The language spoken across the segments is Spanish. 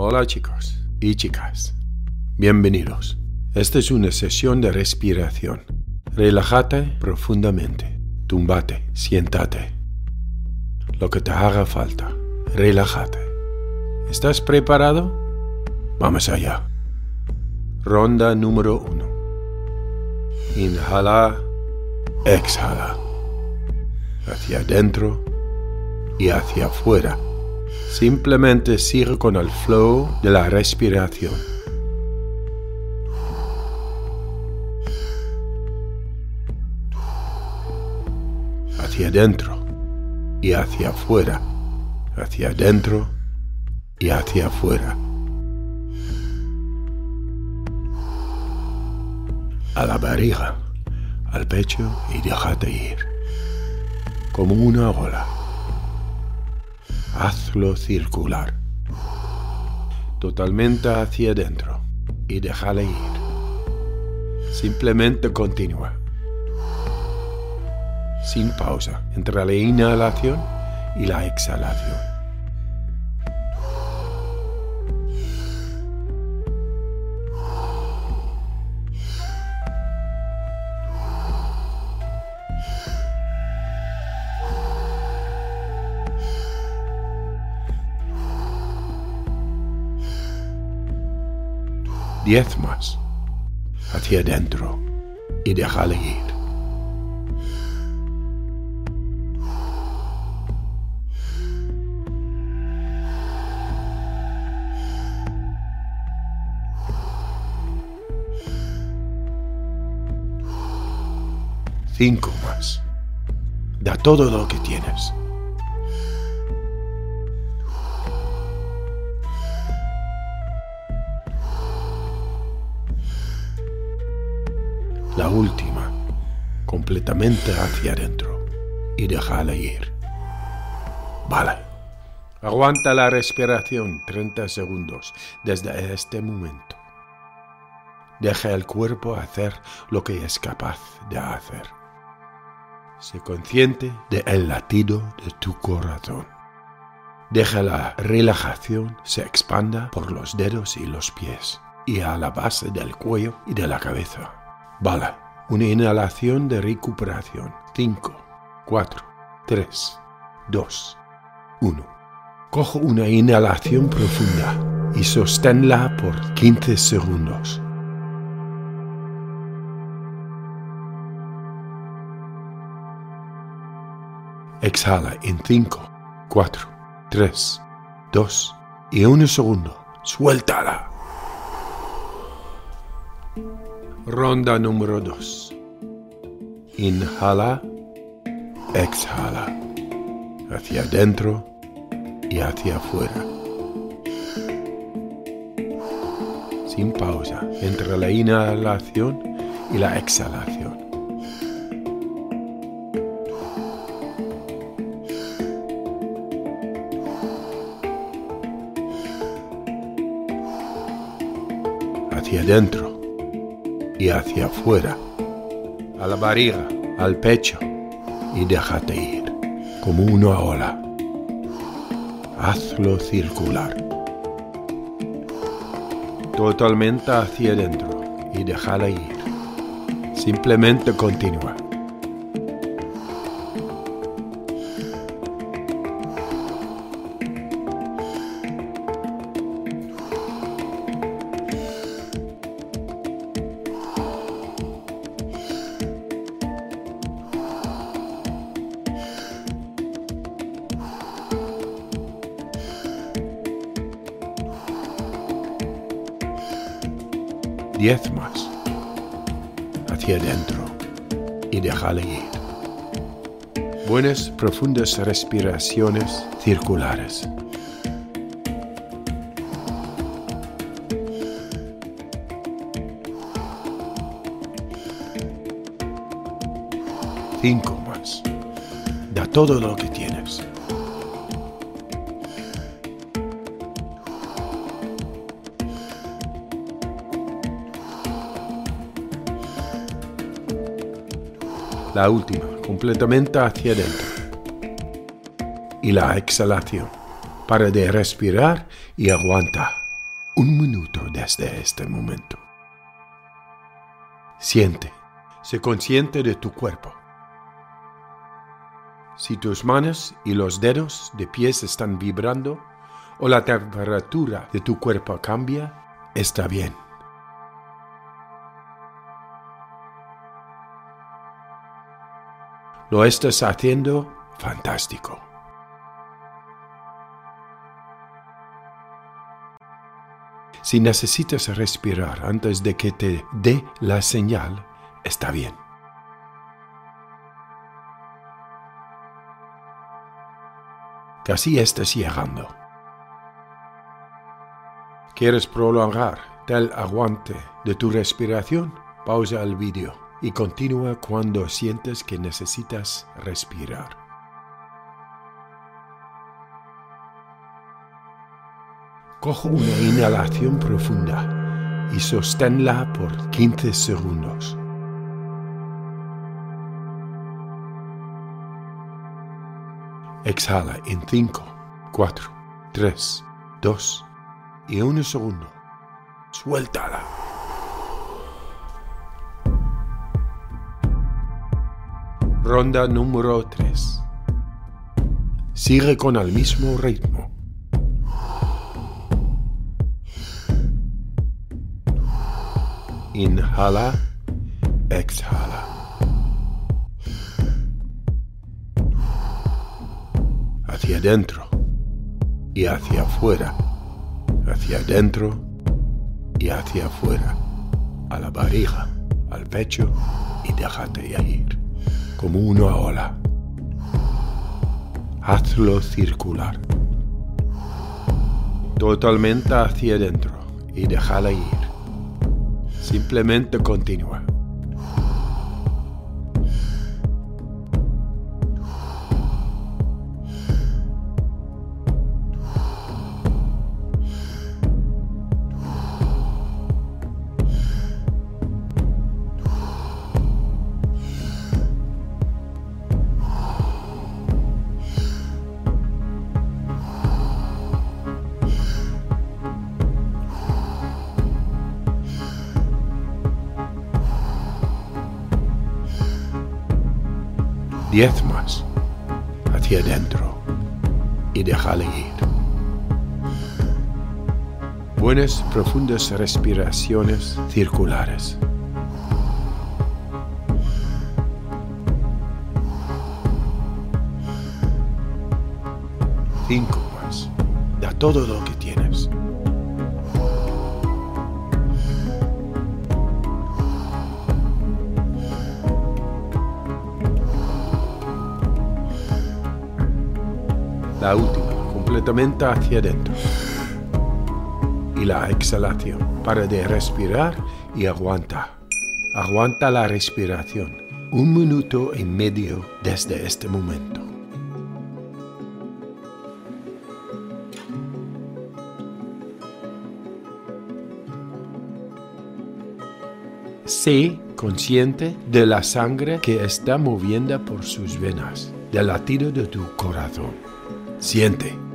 Hola chicos y chicas. Bienvenidos. Esta es una sesión de respiración. Relájate profundamente. Túmbate, siéntate. Lo que te haga falta. Relájate. ¿Estás preparado? Vamos allá. Ronda número uno. Inhala, exhala. Hacia adentro y hacia afuera. Simplemente sigue con el flow de la respiración. Hacia adentro y hacia afuera. Hacia adentro y hacia afuera. A la barriga, al pecho y déjate ir. Como una ola hazlo circular. Totalmente hacia adentro y déjale ir. Simplemente continúa. Sin pausa entre la inhalación y la exhalación. Diez más hacia adentro y déjale ir. Cinco más. Da todo lo que tienes. La última, completamente hacia adentro y déjala ir. Vale. Aguanta la respiración 30 segundos desde este momento. Deja el cuerpo hacer lo que es capaz de hacer. Sé consciente del latido de tu corazón. Deja la relajación se expanda por los dedos y los pies y a la base del cuello y de la cabeza. Bala. Una inhalación de recuperación. 5, 4, 3, 2, 1. Cojo una inhalación profunda y sosténla por 15 segundos. Exhala en 5, 4, 3, 2 y 1 segundo. Suéltala. Ronda número 2. Inhala, exhala, hacia adentro y hacia afuera. Sin pausa entre la inhalación y la exhalación. Hacia adentro y hacia afuera, a la barriga, al pecho, y déjate ir, como una ola. Hazlo circular. Totalmente hacia adentro y déjala ir. Simplemente continúa. Diez más hacia adentro y déjale ir. Buenas profundas respiraciones circulares. Cinco más. Da todo lo que tienes. La última, completamente hacia adentro. Y la exhalación, para de respirar y aguanta. un minuto desde este momento. Siente, sé consciente de tu cuerpo. Si tus manos y los dedos de pies están vibrando o la temperatura de tu cuerpo cambia, está bien. Lo estás haciendo fantástico. Si necesitas respirar antes de que te dé la señal, está bien. Casi estás llegando. ¿Quieres prolongar el aguante de tu respiración? Pausa el vídeo y continúa cuando sientes que necesitas respirar. Cojo una inhalación profunda y sosténla por 15 segundos. Exhala en 5, 4, 3, 2 y 1 segundo. Suéltala. Ronda número 3. Sigue con el mismo ritmo. Inhala, exhala. Hacia adentro y hacia afuera. Hacia adentro y hacia afuera. A la barriga, al pecho y déjate ir. Como una ola. Hazlo circular. Totalmente hacia adentro y déjala ir. Simplemente continúa. Diez más hacia adentro y déjale ir. Buenas profundas respiraciones circulares. Cinco más. Da todo lo que tienes. La última, completamente hacia adentro. Y la exhalación. Para de respirar y aguanta. Aguanta la respiración. Un minuto y medio desde este momento. Sé consciente de la sangre que está moviendo por sus venas, del latido de tu corazón. Siente.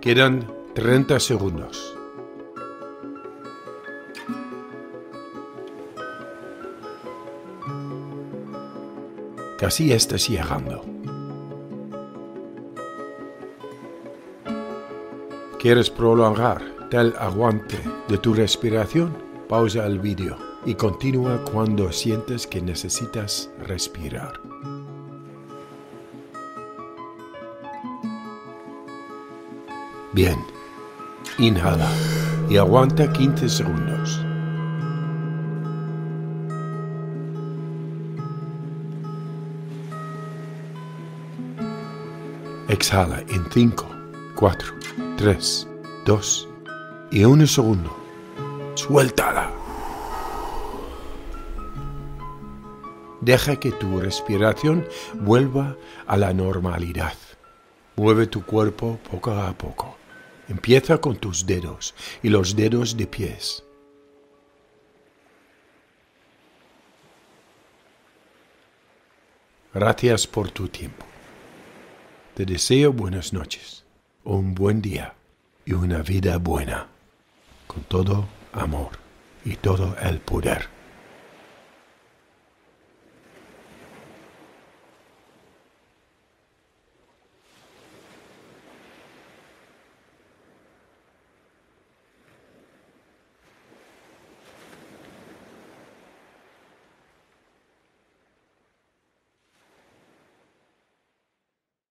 Quedan 30 segundos. Casi estás llegando. ¿Quieres prolongar el aguante de tu respiración? Pausa el vídeo y continúa cuando sientes que necesitas respirar. Bien. Inhala y aguanta 15 segundos. Exhala en 5, 4, 3, 2 y 1 segundo. Suéltala. Deja que tu respiración vuelva a la normalidad. Mueve tu cuerpo poco a poco. Empieza con tus dedos y los dedos de pies. Gracias por tu tiempo. Te deseo buenas noches, un buen día y una vida buena, con todo amor y todo el poder.